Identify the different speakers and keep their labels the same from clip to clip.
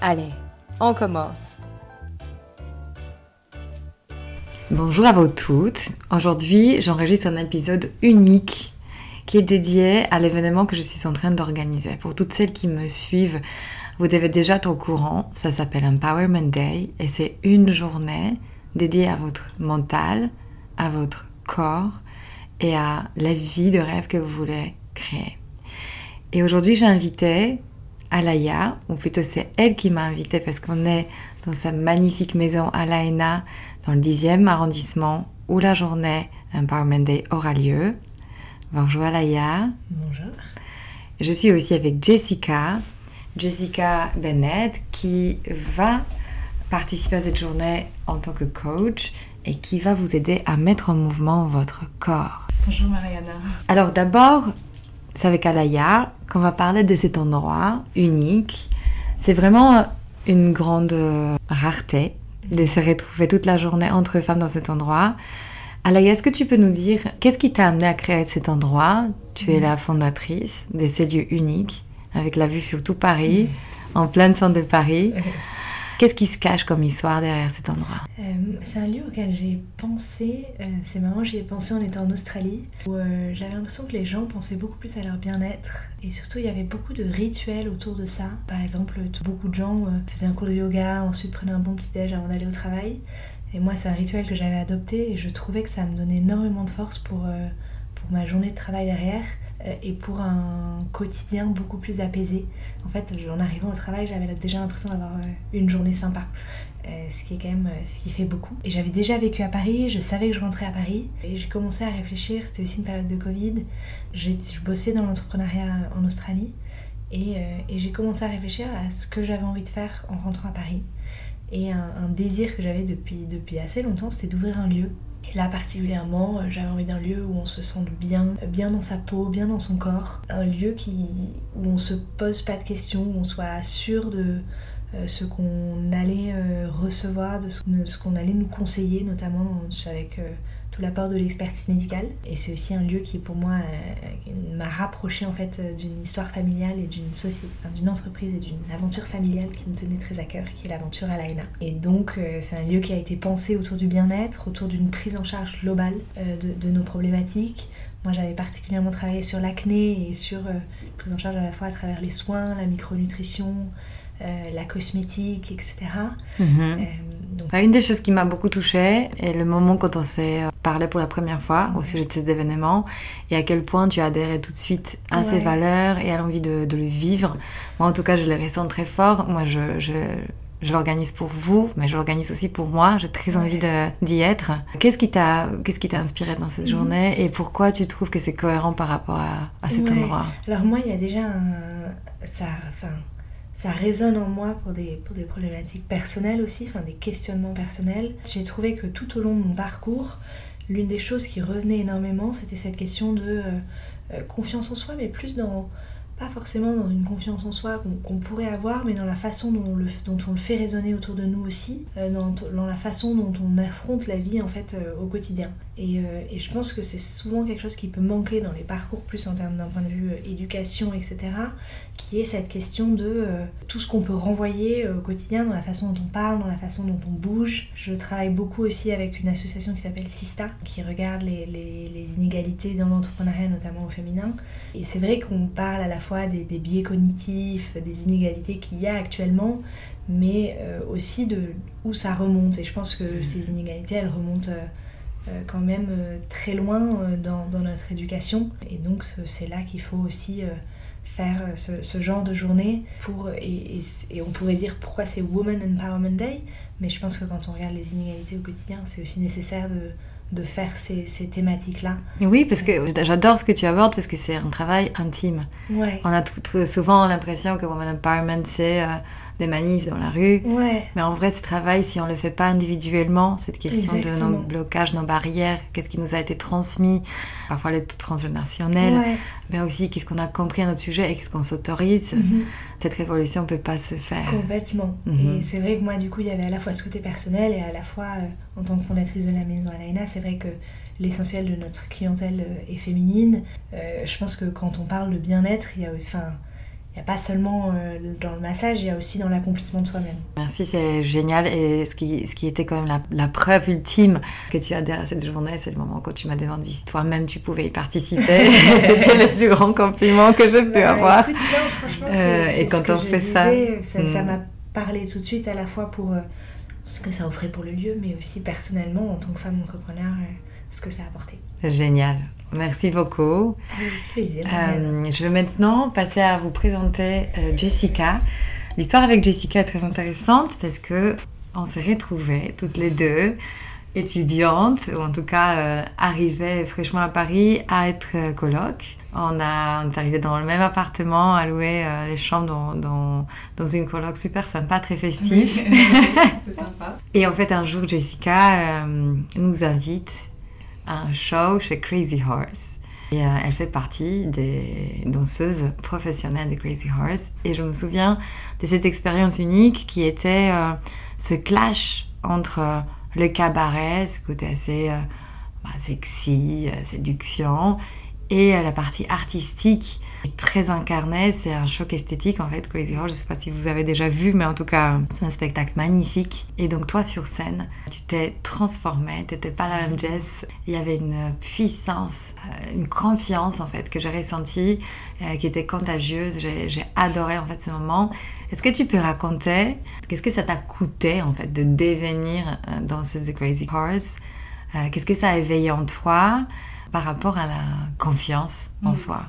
Speaker 1: Allez, on commence. Bonjour à vous toutes. Aujourd'hui, j'enregistre un épisode unique qui est dédié à l'événement que je suis en train d'organiser. Pour toutes celles qui me suivent, vous devez déjà être au courant. Ça s'appelle Empowerment Day et c'est une journée dédiée à votre mental, à votre corps et à la vie de rêve que vous voulez créer. Et aujourd'hui, j'ai invité Alaya, ou plutôt c'est elle qui m'a invitée parce qu'on est dans sa magnifique maison à Laena, dans le 10e arrondissement, où la journée Empowerment Day aura lieu. Bonjour Alaya.
Speaker 2: Bonjour.
Speaker 1: Je suis aussi avec Jessica, Jessica Bennett, qui va participer à cette journée en tant que coach et qui va vous aider à mettre en mouvement votre corps.
Speaker 2: Bonjour Mariana.
Speaker 1: Alors d'abord, c'est avec Alaya qu'on va parler de cet endroit unique. C'est vraiment une grande rareté de se retrouver toute la journée entre femmes dans cet endroit. Alaya, est-ce que tu peux nous dire qu'est-ce qui t'a amené à créer cet endroit? Tu es la fondatrice de ces lieux uniques avec la vue sur tout Paris, en plein centre de Paris. Qu'est-ce qui se cache comme histoire derrière cet endroit?
Speaker 2: Euh, C'est un lieu auquel j'ai pensé, euh, c'est marrant, j'y ai pensé en étant en Australie, où euh, j'avais l'impression que les gens pensaient beaucoup plus à leur bien-être. Et surtout, il y avait beaucoup de rituels autour de ça. Par exemple, beaucoup de gens faisaient un cours de yoga, ensuite prenaient un bon petit-déj avant d'aller au travail. Et moi, c'est un rituel que j'avais adopté et je trouvais que ça me donnait énormément de force pour, pour ma journée de travail derrière. Euh, et pour un quotidien beaucoup plus apaisé. En fait, en arrivant au travail, j'avais déjà l'impression d'avoir euh, une journée sympa. Euh, ce qui est quand même ce qui fait beaucoup. Et j'avais déjà vécu à Paris, je savais que je rentrais à Paris et j'ai commencé à réfléchir, c'était aussi une période de Covid, je bossais dans l'entrepreneuriat en Australie et, j'ai commencé à réfléchir à ce que j'avais envie de faire en rentrant à Paris. Et un, un désir que j'avais depuis, depuis assez longtemps, c'était d'ouvrir un lieu et là particulièrement, euh, j'avais envie d'un lieu où on se sente bien, bien dans sa peau, bien dans son corps. Un lieu où on se pose pas de questions, où on soit sûr de euh, ce qu'on allait euh, recevoir, de ce qu'on allait nous conseiller, notamment avec l'apport de l'expertise médicale. Et c'est aussi un lieu qui, pour moi, euh, m'a rapproché en fait euh, d'une histoire familiale et d'une société, d'une entreprise et d'une aventure familiale qui me tenait très à cœur, qui est l'aventure à l'AENA. Et donc, euh, c'est un lieu qui a été pensé autour du bien-être, autour d'une prise en charge globale de, nos problématiques. Moi, j'avais particulièrement travaillé sur l'acné et sur une prise en charge à la fois à travers les soins, la micronutrition, la cosmétique, etc.
Speaker 1: Bah, une des choses qui m'a beaucoup touchée est le moment quand on s'est euh, parlé pour la première fois au sujet de cet événement et à quel point tu as adhéré tout de suite à ces valeurs et à l'envie de, le vivre. Moi, en tout cas, je le ressens très fort. Moi, je, je, je l'organise pour vous, mais je l'organise aussi pour moi. J'ai très envie d'y être. Qu'est-ce qui t'a qu'est-ce qui t'a inspiré dans cette mhm. journée et pourquoi tu trouves que c'est cohérent par rapport à, à cet endroit?
Speaker 2: Alors moi, il y a déjà un... ça, enfin, ça résonne en moi pour des, pour des problématiques personnelles aussi, enfin des questionnements personnels. J'ai trouvé que tout au long de mon parcours, l'une des choses qui revenait énormément, c'était cette question de euh, euh, confiance en soi, mais plus dans pas forcément dans une confiance en soi qu'on pourrait avoir, mais dans la façon dont, on le fait résonner autour de nous aussi, euh, dans, la façon dont on affronte la vie en fait euh, au quotidien. Et, euh, et, je pense que c'est souvent quelque chose qui peut manquer dans les parcours, plus en termes d'un point de vue éducation, etc., qui est cette question de tout ce qu'on peut renvoyer au quotidien dans la façon dont on parle, dans la façon dont on bouge. Je travaille beaucoup aussi avec une association qui s'appelle Sista, qui regarde les, les inégalités dans l'entrepreneuriat, notamment au féminin. Et c'est vrai qu'on parle à la fois des, biais cognitifs, des inégalités qu'il y a actuellement, mais aussi de où ça remonte. Et je pense que ces inégalités, elles remontent quand même très loin dans, dans, notre éducation. Et donc c'est là qu'il faut aussi faire ce, ce, genre de journée pour et, et, on pourrait dire pourquoi c'est Woman Empowerment Day mais je pense que quand on regarde les inégalités au quotidien c'est aussi nécessaire de, de faire ces, ces thématiques-là.
Speaker 1: Oui, parce que j'adore ce que tu abordes parce que c'est un travail intime.
Speaker 2: Ouais.
Speaker 1: On a souvent l'impression que Woman Empowerment, c'est euh, des manifs dans la rue.
Speaker 2: Ouais.
Speaker 1: Mais en vrai, ce travail, si on ne le fait pas individuellement, cette question de nos blocages, nos barrières, qu'est-ce qui nous a été transmis, parfois les transgénérationnels, ouais. mais aussi qu'est-ce qu'on a compris à notre sujet et qu'est-ce qu'on s'autorise. Mhm. Cette révolution ne peut pas se faire.
Speaker 2: Complètement. Mhm. Et c'est vrai que moi, du coup, il y avait à la fois ce côté personnel et à la fois, euh, en tant que fondatrice de la maison Alaina, c'est vrai que l'essentiel de notre clientèle euh, est féminine. Euh, je pense que quand on parle de bien-être, il y a... Enfin, n'y a pas seulement euh, dans le massage, il y a aussi dans l'accomplissement de soi-même.
Speaker 1: Merci, c'est génial. Et ce qui, ce qui était quand même la, preuve ultime que tu adhères à cette journée, c'est le moment quand tu m'as demandé si toi-même tu pouvais y participer. C'était le plus grand compliment que je peux bah, avoir.
Speaker 2: Euh, et quand on fait ça, ça hmm. m'a parlé tout de suite à la fois pour euh, ce que ça offrait pour le lieu, mais aussi personnellement en tant que femme entrepreneur, ce que ça a apporté.
Speaker 1: Génial. Merci beaucoup.
Speaker 2: Plaisir.
Speaker 1: Euh, je vais maintenant passer à vous présenter euh, Jessica. L'histoire avec Jessica est très intéressante parce que on s'est retrouvées toutes les deux étudiantes, ou en tout cas euh, arrivées fraîchement à Paris à être coloc. On, a, on est arrivé dans le même appartement, à louer les chambres dans, dans, dans, une coloc super sympa, très festive.
Speaker 2: C'est sympa.
Speaker 1: Et en fait, un jour, Jessica nous invite un show chez Crazy Horse. Et euh, elle fait partie des danseuses professionnelles de Crazy Horse. Et je me souviens de cette expérience unique qui était euh, ce clash entre euh, le cabaret, ce côté assez bah, sexy, séduction, et la partie artistique très incarné, c'est un choc esthétique en fait, Crazy Horse. Je sais pas si vous avez déjà vu, mais en tout cas, c'est un spectacle magnifique. Et donc toi sur scène, tu t'es transformée, t'étais pas la même Jess. Il y avait une puissance, euh, une confiance en fait que j'ai ressentie, euh, qui était contagieuse. J'ai adoré en fait ce moment. Est-ce que tu peux raconter qu'est-ce que ça t'a coûté en fait de devenir euh, danseuse de Crazy Horse? Qu'est-ce que ça a éveillé en toi par rapport à la confiance en mm. soi?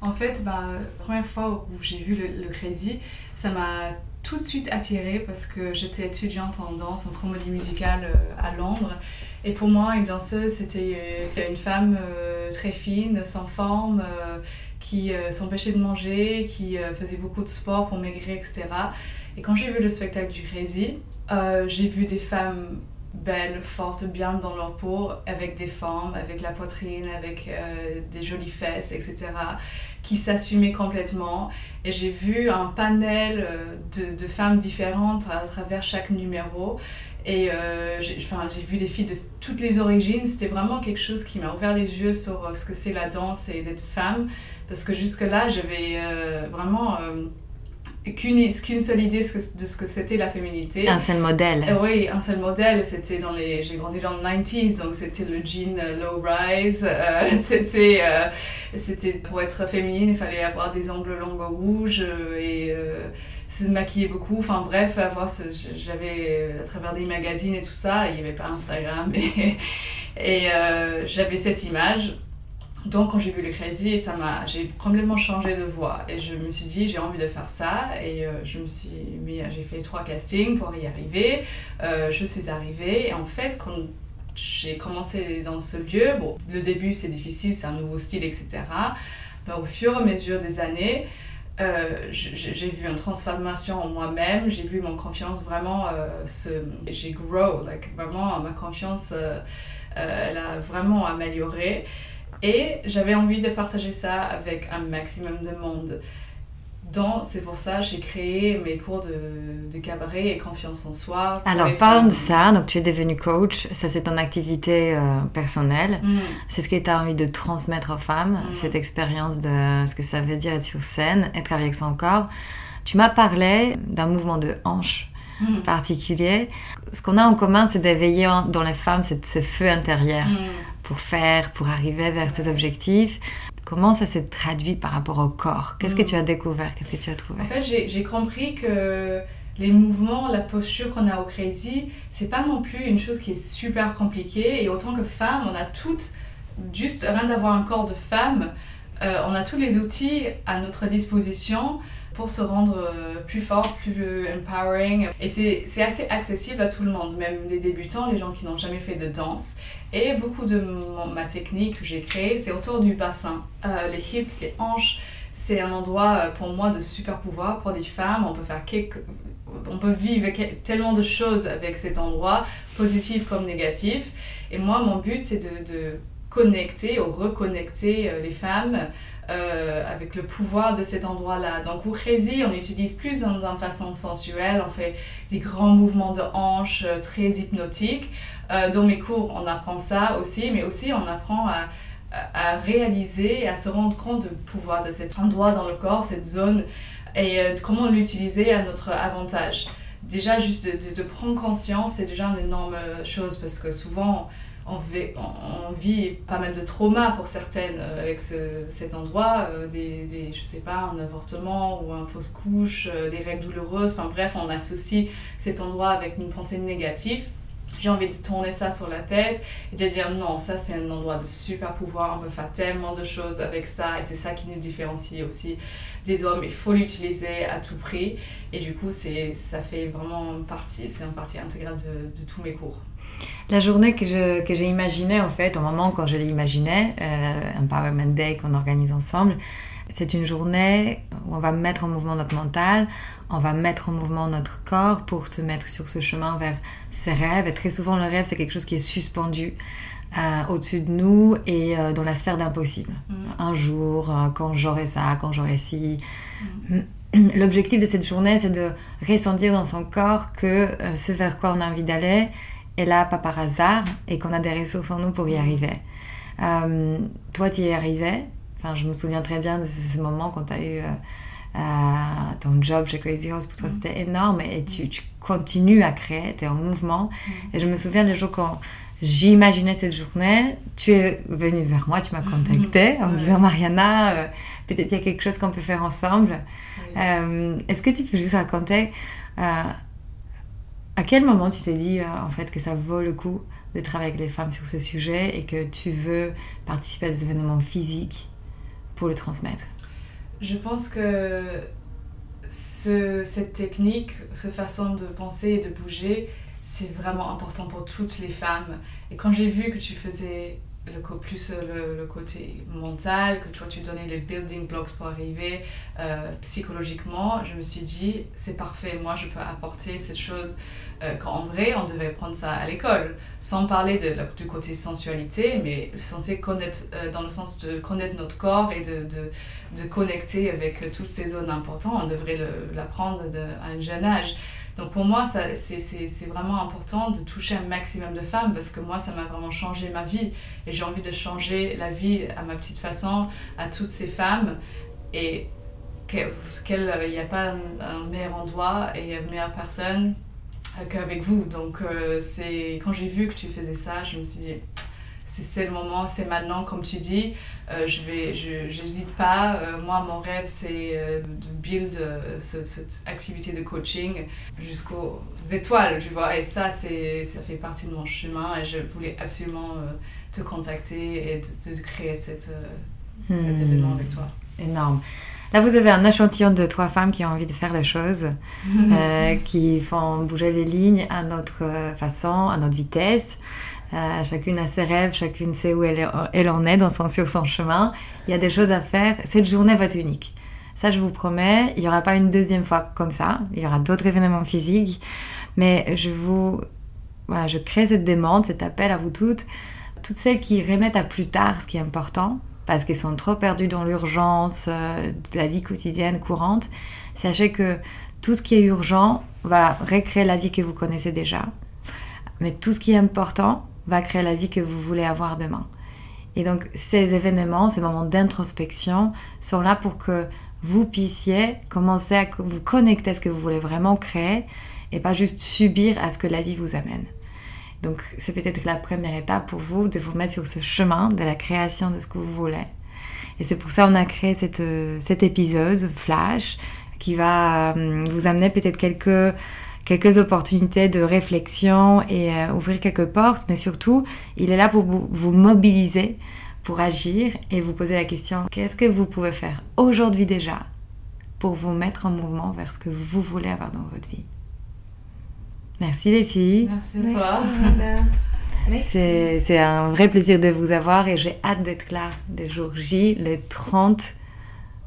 Speaker 3: En fait, bah, la première fois où j'ai vu le, Crazy, ça m'a tout de suite attirée parce que j'étais étudiante en danse, en comédie musicale euh, à Londres. Et pour moi, une danseuse, c'était euh, une femme euh, très fine, sans forme, qui s'empêchait de manger, qui faisait beaucoup de sport pour maigrir, etc. Et quand j'ai vu le spectacle du Crazy, j'ai vu des femmes belles, fortes, bien dans leur peau, avec des formes, avec la poitrine, avec des jolies fesses, etc qui s'assumait complètement. Et j'ai vu un panel euh, de, femmes différentes à travers chaque numéro. Et euh, j'ai vu des filles de toutes les origines. C'était vraiment quelque chose qui m'a ouvert les yeux sur euh, ce que c'est la danse et d'être femme. Parce que jusque-là, j'avais vraiment qu'une seule idée de ce que c'était la féminité.
Speaker 1: Un seul modèle.
Speaker 3: Euh, oui, un seul modèle. C'était dans les. J'ai grandi dans les 90s, donc c'était le jean euh, low rise. Euh, c'était c'était pour être féminine, il fallait avoir des ongles longs rouges et se maquiller beaucoup. Enfin bref, avoir j'avais à travers des magazines et tout ça, il n'y avait pas Instagram et, et j'avais cette image donc quand j'ai vu le Crazy, ça m'a, j'ai complètement changé de voix et je me suis dit j'ai envie de faire ça et euh, je me suis mis, j'ai fait trois castings pour y arriver. Euh, je suis arrivée et en fait quand j'ai commencé dans ce lieu, bon le début c'est difficile, c'est un nouveau style etc. Mais au fur et à mesure des années, euh, j'ai vu une transformation en moi-même, j'ai vu mon confiance vraiment se, j'ai grow, like, vraiment ma confiance elle a vraiment amélioré. Et j'avais envie de partager ça avec un maximum de monde. Donc, c'est pour ça que j'ai créé mes cours de, de, cabaret et confiance en soi.
Speaker 1: Alors, parlons de ça. Donc, tu es devenue coach. Ça, c'est ton activité euh, personnelle. Mm. C'est ce que tu as envie de transmettre aux femmes, mm. cette expérience de ce que ça veut dire être sur scène, être avec son corps. Tu m'as parlé d'un mouvement de hanche mm. particulier. Ce qu'on a en commun, c'est d'éveiller dans les femmes ce feu intérieur pour faire, pour arriver vers ces objectifs. Comment ça s'est traduit par rapport au corps? Qu'est-ce que mm. tu as découvert? Qu'est-ce que tu as trouvé?
Speaker 3: En fait, j'ai compris que les mouvements, la posture qu'on a au Crazy, c'est pas non plus une chose qui est super compliquée. Et autant que femme, on a toutes, juste rien d'avoir un corps de femme, euh, on a tous les outils à notre disposition pour se rendre euh, plus fort, plus empowering. Et c'est assez accessible à tout le monde, même les débutants, les gens qui n'ont jamais fait de danse. Et beaucoup de ma technique que j'ai créée, c'est autour du bassin. Euh, les hips, les hanches, c'est un endroit pour moi de super pouvoir pour des femmes. On peut faire peut vivre tellement de choses avec cet endroit, positif comme négatif. Et moi, mon but, c'est de connecter ou reconnecter euh, les femmes euh, avec le pouvoir de cet endroit-là. Donc Crazy, on utilise plus dans une façon sensuelle, on fait des grands mouvements de hanches euh, très hypnotiques. dans mes cours, on apprend ça aussi, mais aussi on apprend à, à, réaliser à se rendre compte du pouvoir de cet endroit dans le corps, cette zone, et comment l'utiliser à notre avantage. Déjà, juste de prendre conscience, c'est déjà une énorme chose parce que souvent, on vit, pas mal de traumas pour certaines euh, avec cet endroit, euh, des, je sais pas, un avortement ou un fausse couche, euh, des règles douloureuses, enfin bref, on associe cet endroit avec une pensée négative. J'ai envie de tourner ça sur la tête et de dire non, ça c'est un endroit de super pouvoir, on peut faire tellement de choses avec ça et c'est ça qui nous différencie aussi des hommes. Il faut l'utiliser à tout prix et du coup, ça fait vraiment partie, c'est une partie intégrale de tous mes cours.
Speaker 1: La journée que, j'ai imaginée, en fait, au moment quand je l'ai imaginée, euh, Empowerment Day qu'on organise ensemble, c'est une journée où on va mettre en mouvement notre mental, on va mettre en mouvement notre corps pour se mettre sur ce chemin vers ses rêves. Et très souvent, le rêve, c'est quelque chose qui est suspendu euh, au-dessus de nous et euh, dans la sphère d'impossible. Mm. Un jour, euh, quand j'aurai ça, quand j'aurai ci. Mm. L'objectif de cette journée, c'est de ressentir dans son corps que ce vers quoi on a envie d'aller, est là pas par hasard et qu'on a des ressources en nous pour y arriver. Euh, toi, tu y es arrivé. Enfin, je me souviens très bien de ce, moment quand tu as eu euh, euh, ton job chez Crazy House. Pour toi, mm. c'était énorme et tu, tu, continues à créer, tu es en mouvement. Mm. Et je me souviens le jour quand j'imaginais cette journée, tu es venu vers moi, tu m'as contacté en me disant Mariana, peut-être il y a quelque chose qu'on peut faire ensemble. Est-ce que tu peux juste raconter à quel moment tu t'es dit euh, en fait que ça vaut le coup de travailler avec les femmes sur ce sujet et que tu veux participer à des événements physiques pour le transmettre?
Speaker 3: Je pense que cette technique, cette façon de penser et de bouger, c'est vraiment important pour toutes les femmes. Et quand j'ai vu que tu faisais le, plus euh, le, côté mental, que toi tu donnais les building blocks pour arriver euh, psychologiquement, je me suis dit c'est parfait, moi je peux apporter cette chose euh, qu'en vrai on devait prendre ça à l'école, sans parler de, du côté sensualité, mais censé connaître dans le sens de connaître notre corps et de, de connecter avec toutes ces zones importantes, on devrait l'apprendre à un jeune âge. Donc pour moi, c'est vraiment important de toucher un maximum de femmes parce que moi, ça m'a vraiment changé ma vie et j'ai envie de changer la vie à ma petite façon à toutes ces femmes et qu'il n'y a pas un, meilleur endroit et une meilleure personne qu'avec vous. Donc euh, c'est quand j'ai vu que tu faisais ça, je me suis dit c'est le moment, c'est maintenant, comme tu dis. Euh, je vais, je n'hésite pas. Euh, moi, mon rêve, c'est euh, de build cette activité de coaching jusqu'aux étoiles, tu vois. Et ça, c'est, ça fait partie de mon chemin. Et je voulais absolument te contacter et de, créer cette, cet hmm. événement avec toi.
Speaker 1: Énorme. Là, vous avez un échantillon de trois femmes qui ont envie de faire les choses, qui font bouger les lignes à notre façon, à notre vitesse. Euh, chacune a ses rêves, chacune sait où elle, en est dans son, sur son chemin. Il y a des choses à faire. Cette journée va être unique. Ça, je vous promets, il n'y aura pas une deuxième fois comme ça. Il y aura d'autres événements physiques. Mais je vous... Voilà, je crée cette demande, cet appel à vous toutes. Toutes celles qui remettent à plus tard ce qui est important, parce qu'elles sont trop perdues dans l'urgence euh, de la vie quotidienne courante. Sachez que tout ce qui est urgent va recréer la vie que vous connaissez déjà. Mais tout ce qui est important va créer la vie que vous voulez avoir demain. Et donc ces événements, ces moments d'introspection sont là pour que vous puissiez commencer à vous connecter à ce que vous voulez vraiment créer et pas juste subir à ce que la vie vous amène. Donc c'est peut-être la première étape pour vous de vous mettre sur ce chemin de la création de ce que vous voulez. Et c'est pour ça qu'on a créé cette, cet épisode flash qui va euh, vous amener peut-être quelques, quelques opportunités de réflexion et euh, ouvrir quelques portes, mais surtout, il est là pour vous, vous mobiliser, pour agir et vous poser la question, qu'est-ce que vous pouvez faire aujourd'hui déjà pour vous mettre en mouvement vers ce que vous voulez avoir dans votre vie? Merci les filles.
Speaker 2: Merci à toi.
Speaker 1: C'est un vrai plaisir de vous avoir et j'ai hâte d'être là le jour J, le 30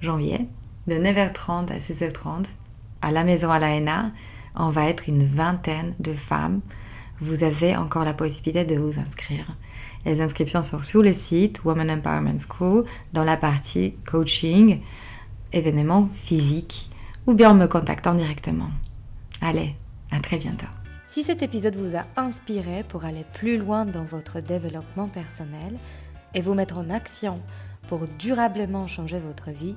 Speaker 1: janvier, de 9h30 à 16h30, à la maison à l'ANA. On va être une vingtaine de femmes. Vous avez encore la possibilité de vous inscrire. Les inscriptions sont sur le site Women Empowerment School dans la partie coaching, événements physiques ou bien en me contactant directement. Allez, à très bientôt.
Speaker 4: Si cet épisode vous a inspiré pour aller plus loin dans votre développement personnel et vous mettre en action pour durablement changer votre vie,